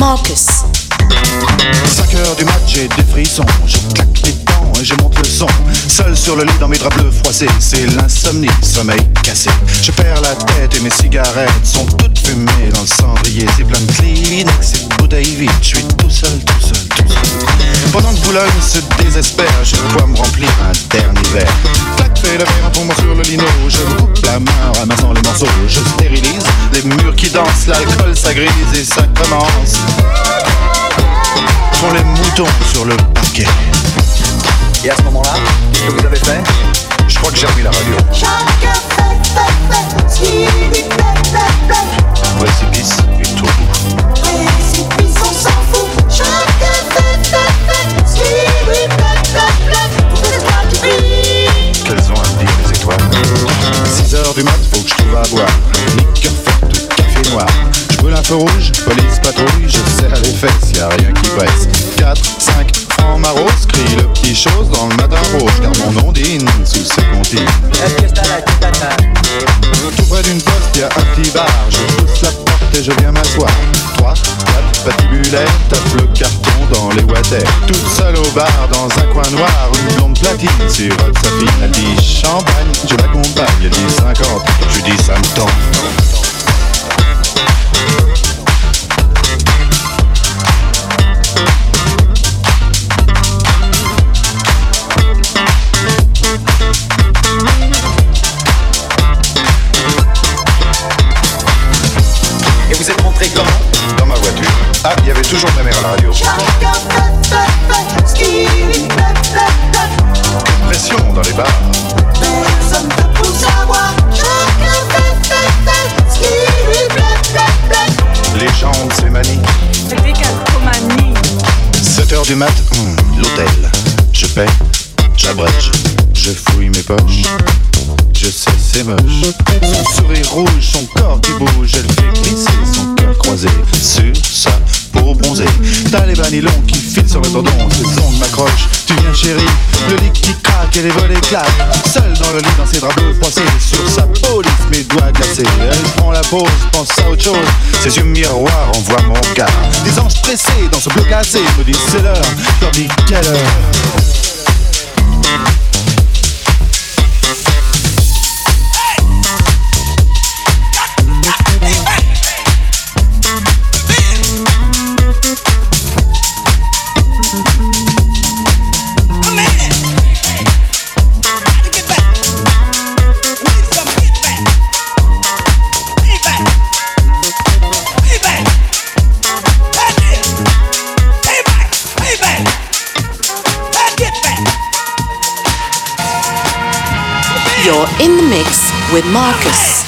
Marcus. 5 heures du match, j'ai des frissons. Je claque les et je monte le son. Seul sur le lit dans mes draps bleus froissés, c'est l'insomnie, sommeil cassé. Je perds la tête et mes cigarettes sont toutes fumées dans le cendrier. C'est plein de Kleenex et de bouteilles vides. Je suis tout seul, tout seul, tout seul. Pendant que Boulogne se désespère, je dois me remplir un dernier verre. Clac, fais le verre en tombant sur le lino. Je coupe la main en ramassant les morceaux. Je stérilise les murs qui dansent, l'alcool ça grise et ça commence sont les moutons sur le parquet. Et à ce moment-là, qu'est-ce que vous avez fait? Je crois que j'ai remis la radio. Précipice et tout. Qu'elles ont à me dire les étoiles? 6 heures du mat, faut que je trouve à boire. Liqueur forte, café noir. Je un feu rouge, police patrouille, je serre les fesses, y a rien qui presse. 4, 5, maros, crie le petit chose dans le matin rouge, car mon ondine sous ses comptines. Tout près d'une poste, y a un petit bar, je pousse la porte et je viens m'asseoir. 3, 4, patibulaire, tape le carton dans les water. Toute seule au bar, dans un coin noir, une blonde platine sirote sa fille. Elle dit champagne, je l'accompagne, elle dit 50, je dis ça me tente. Je sais, c'est moche. Son sourire rouge, son corps qui bouge, elle fait glisser son cœur croisé sur sa peau bronzée. T'as les vanillons qui filent sur le tendon, ses ongles m'accrochent. Tu viens chérie, le lit qui craque et les volets claquent. Seul dans le lit, dans ses draps bleus froissés, sur sa peau lisse, mes doigts glacés. Elle prend la pause, pense à autre chose. Ses yeux miroirs envoient mon regard. Des anges pressés dans ce bleu glacé me disent c'est l'heure. Je leur dis quelle heure? In the mix with Marcus.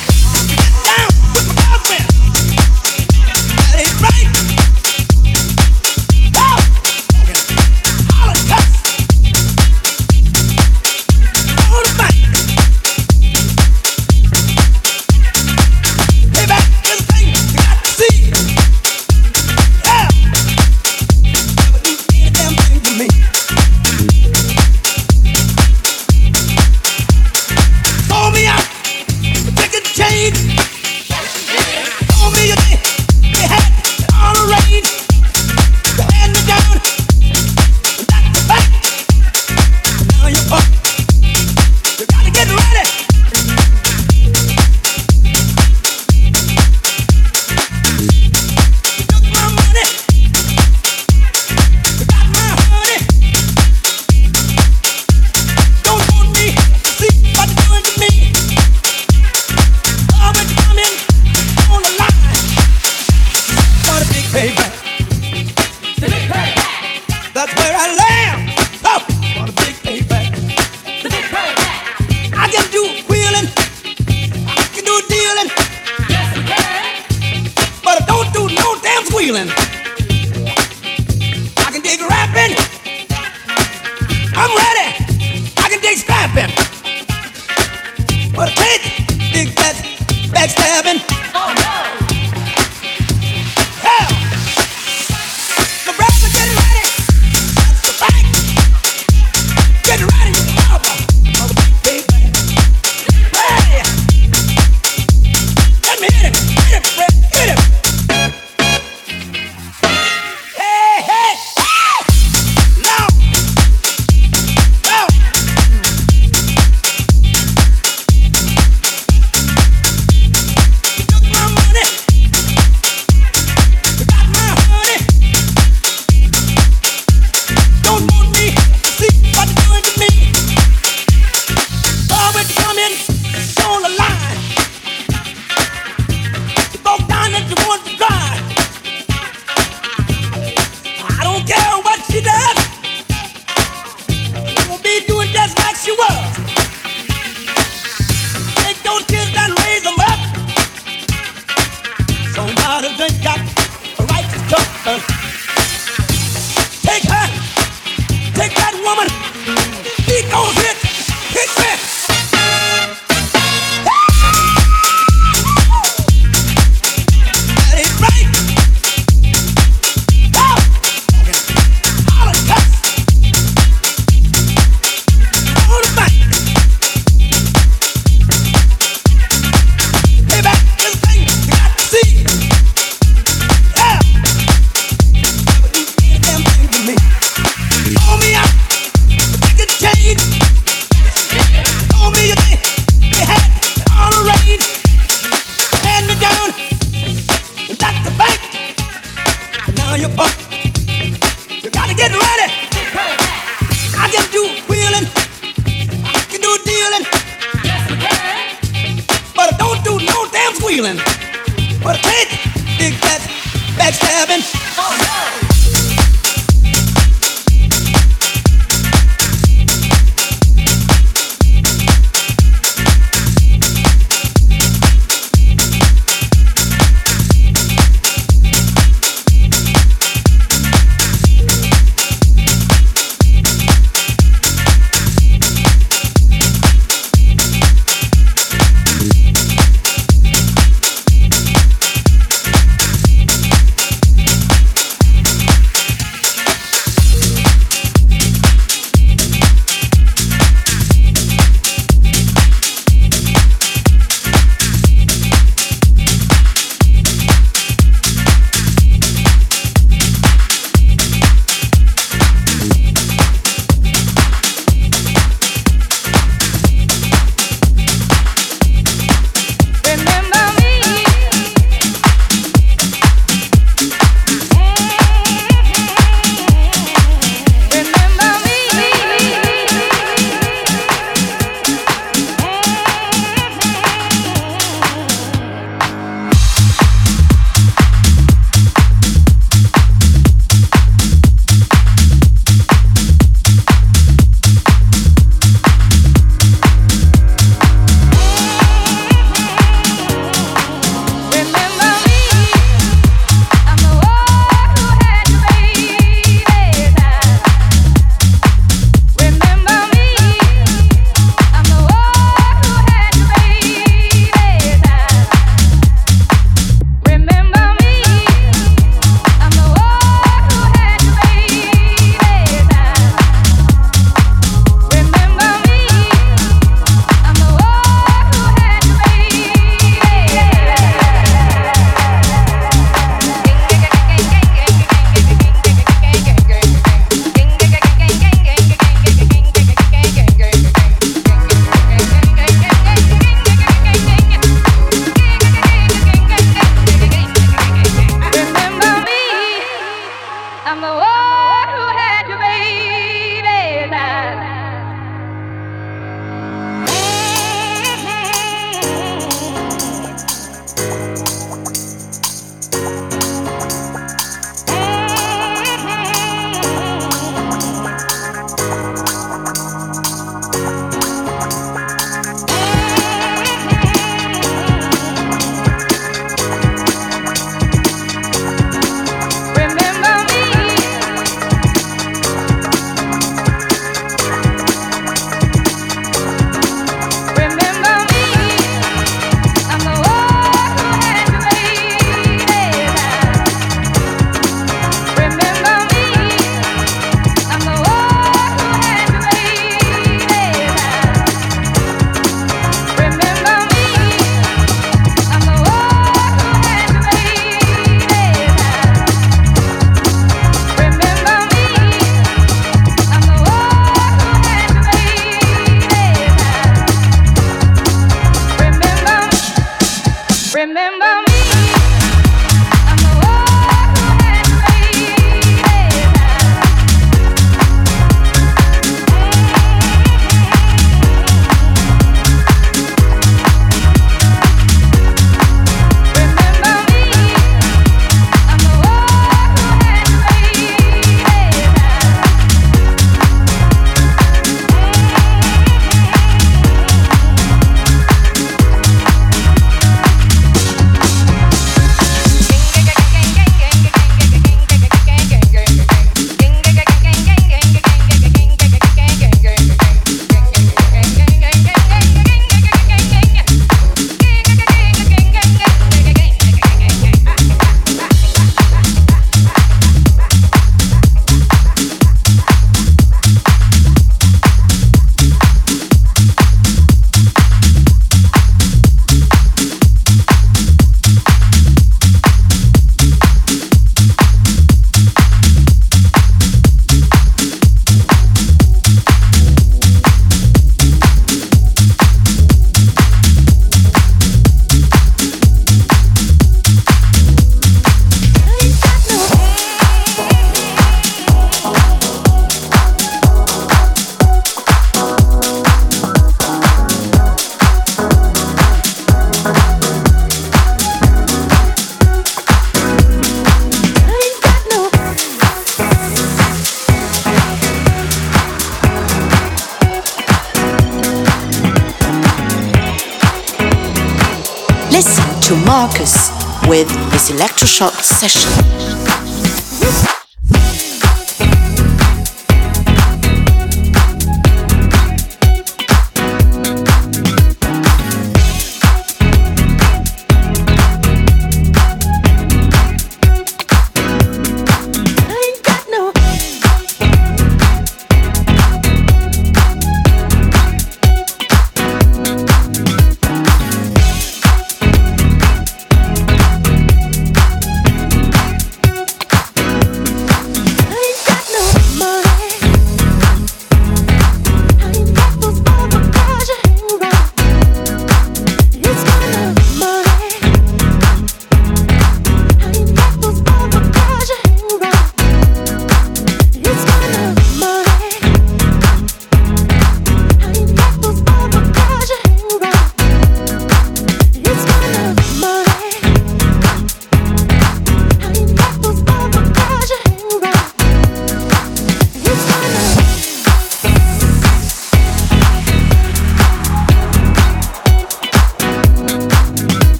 short session.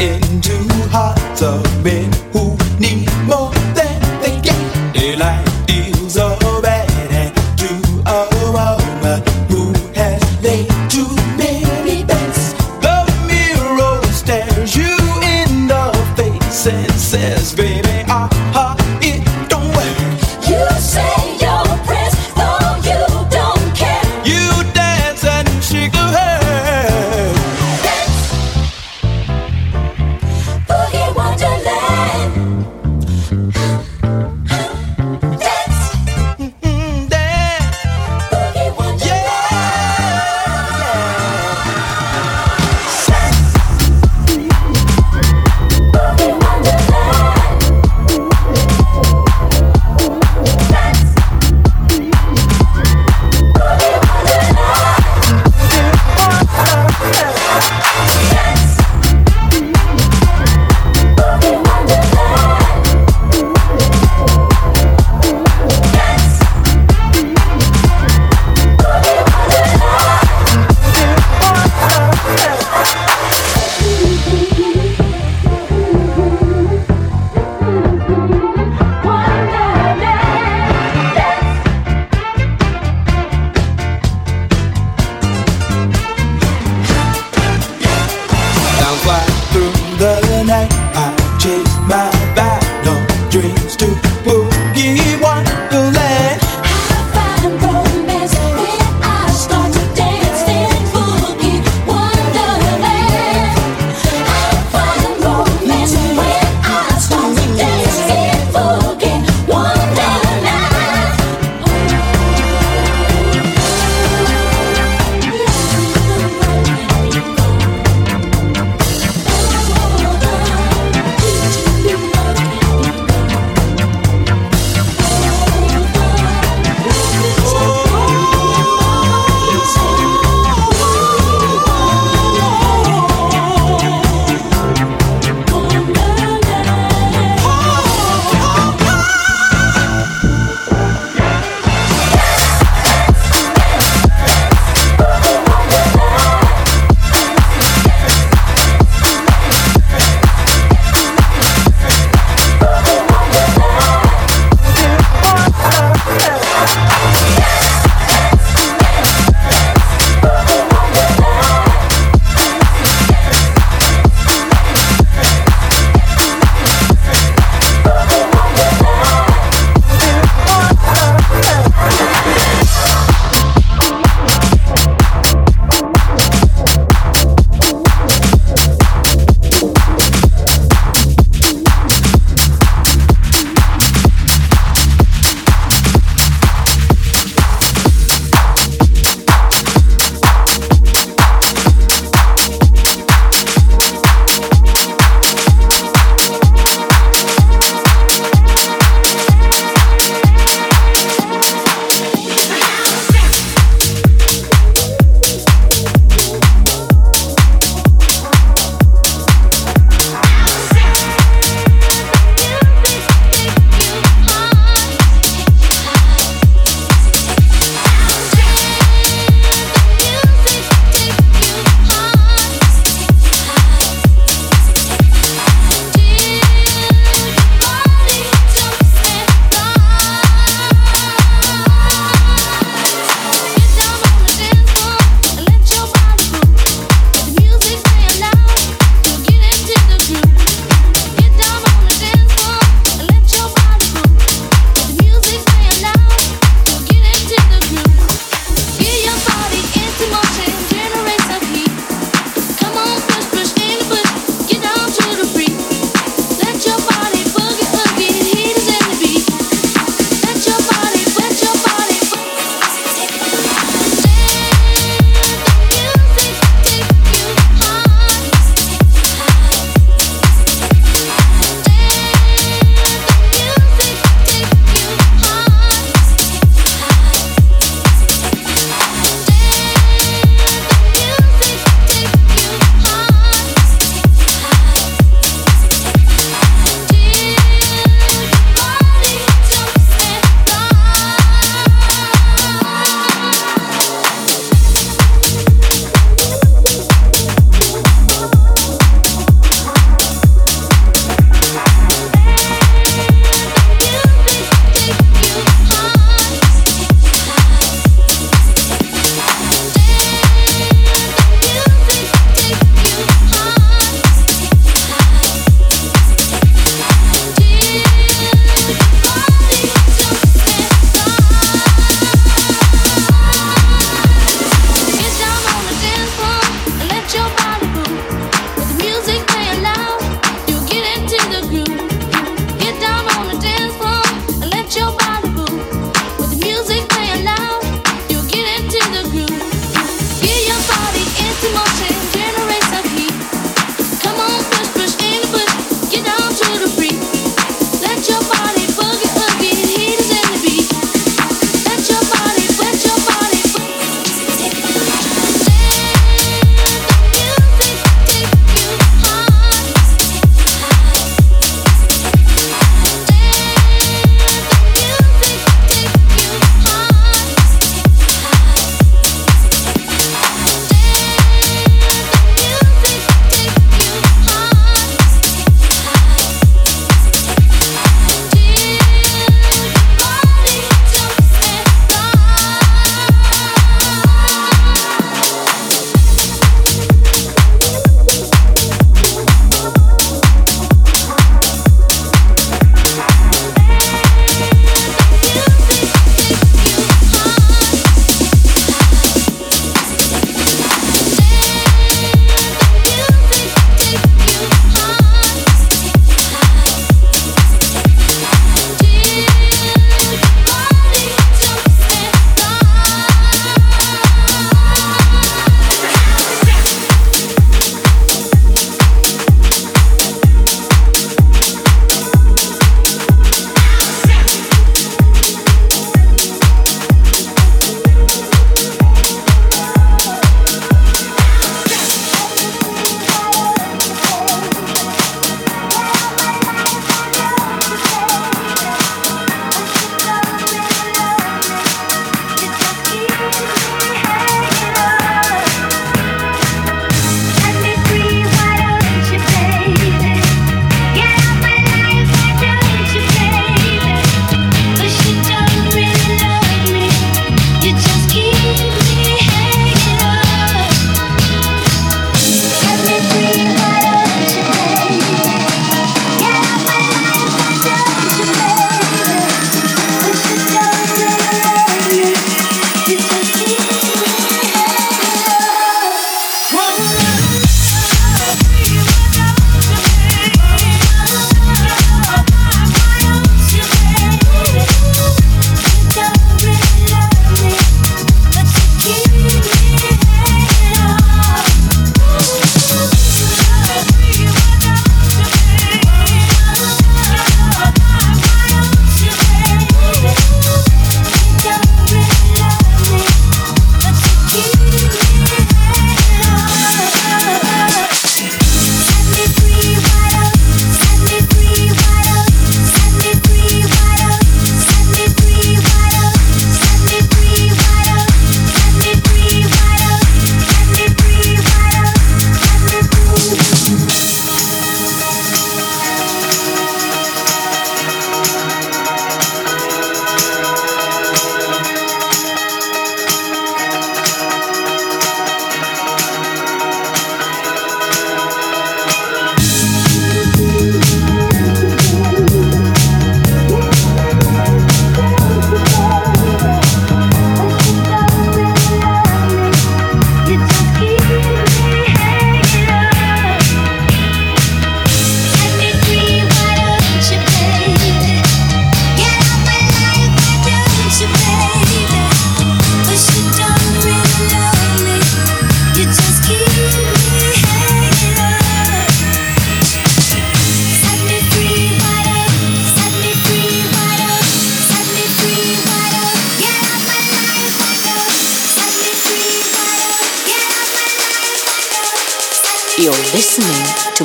into hearts of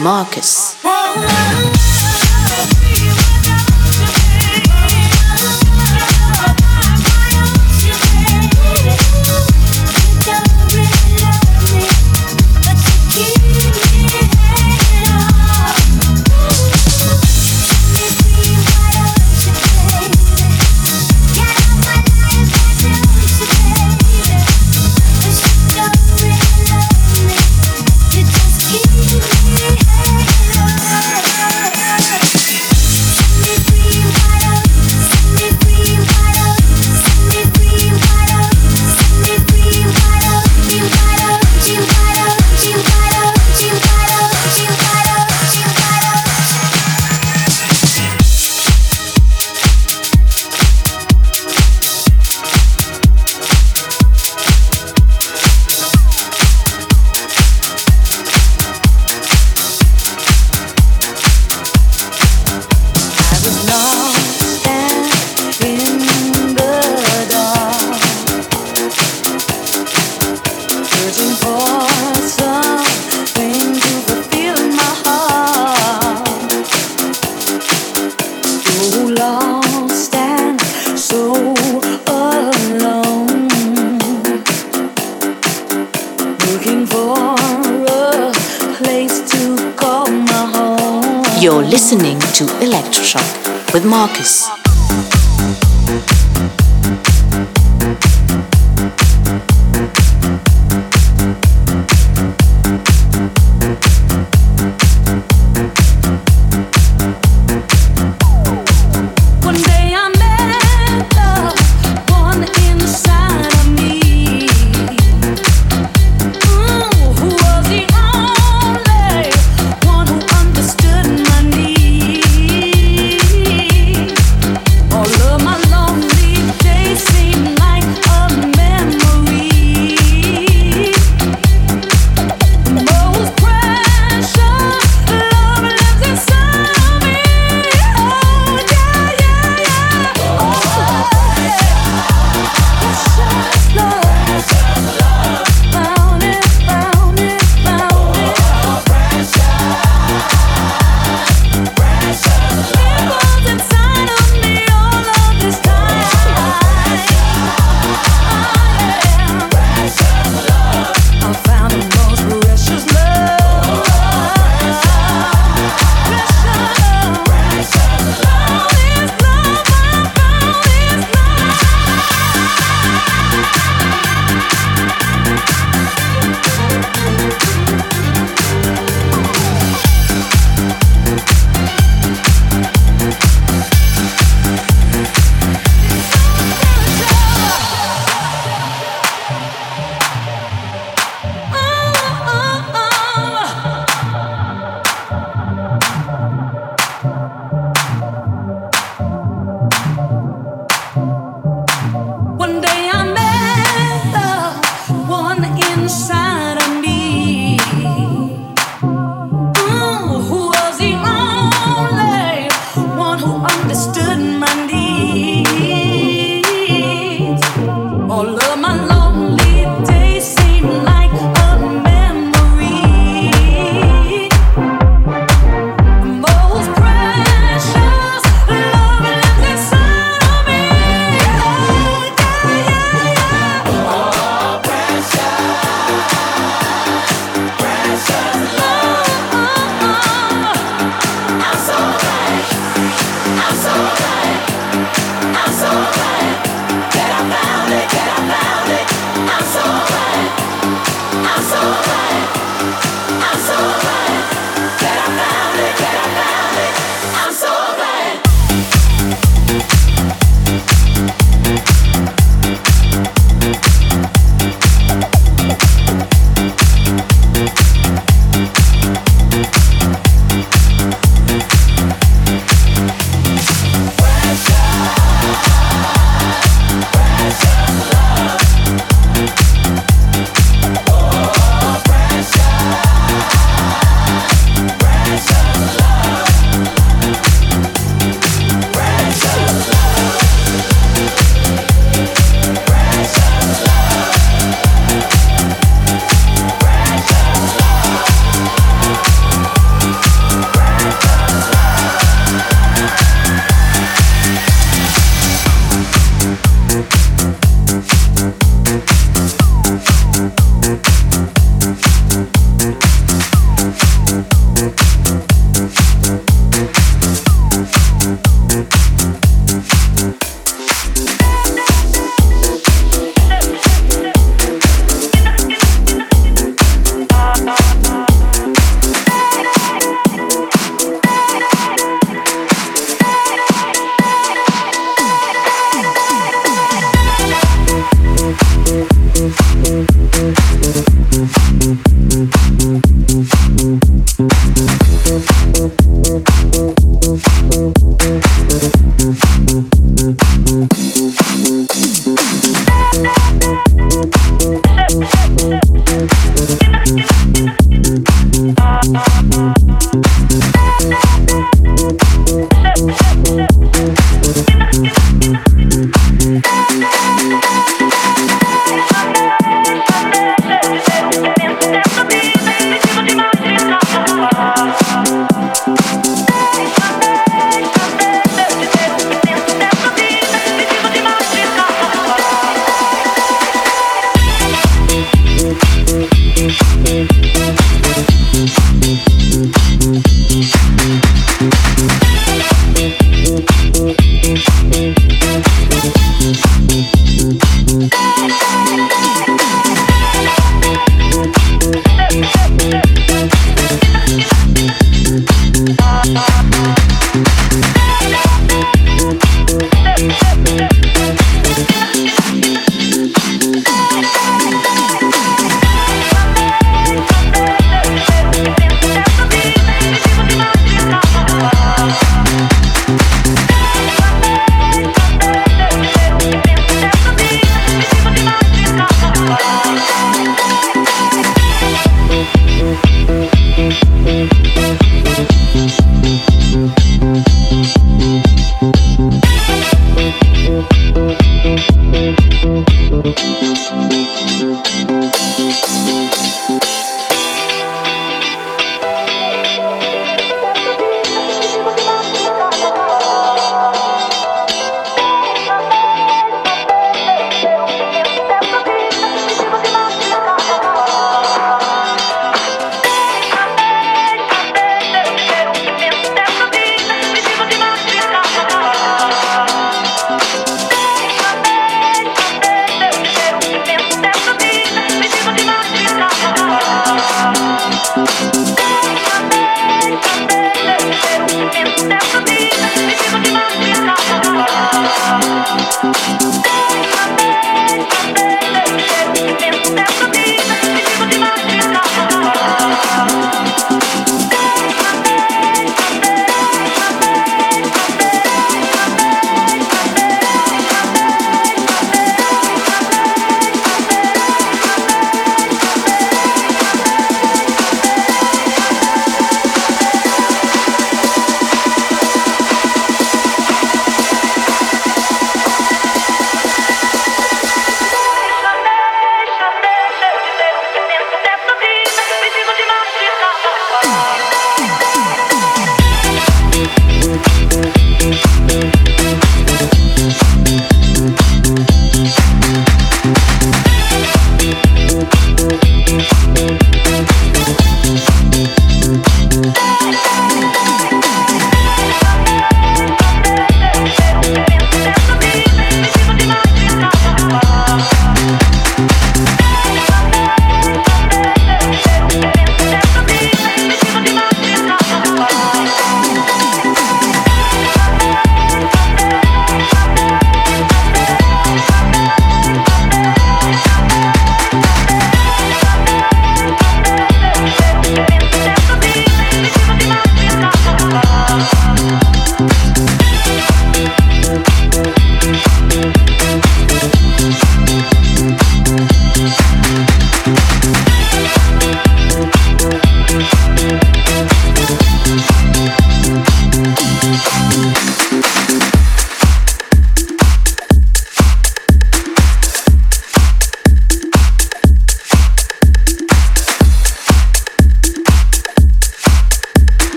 Marcus. To Electroshock with Marcus.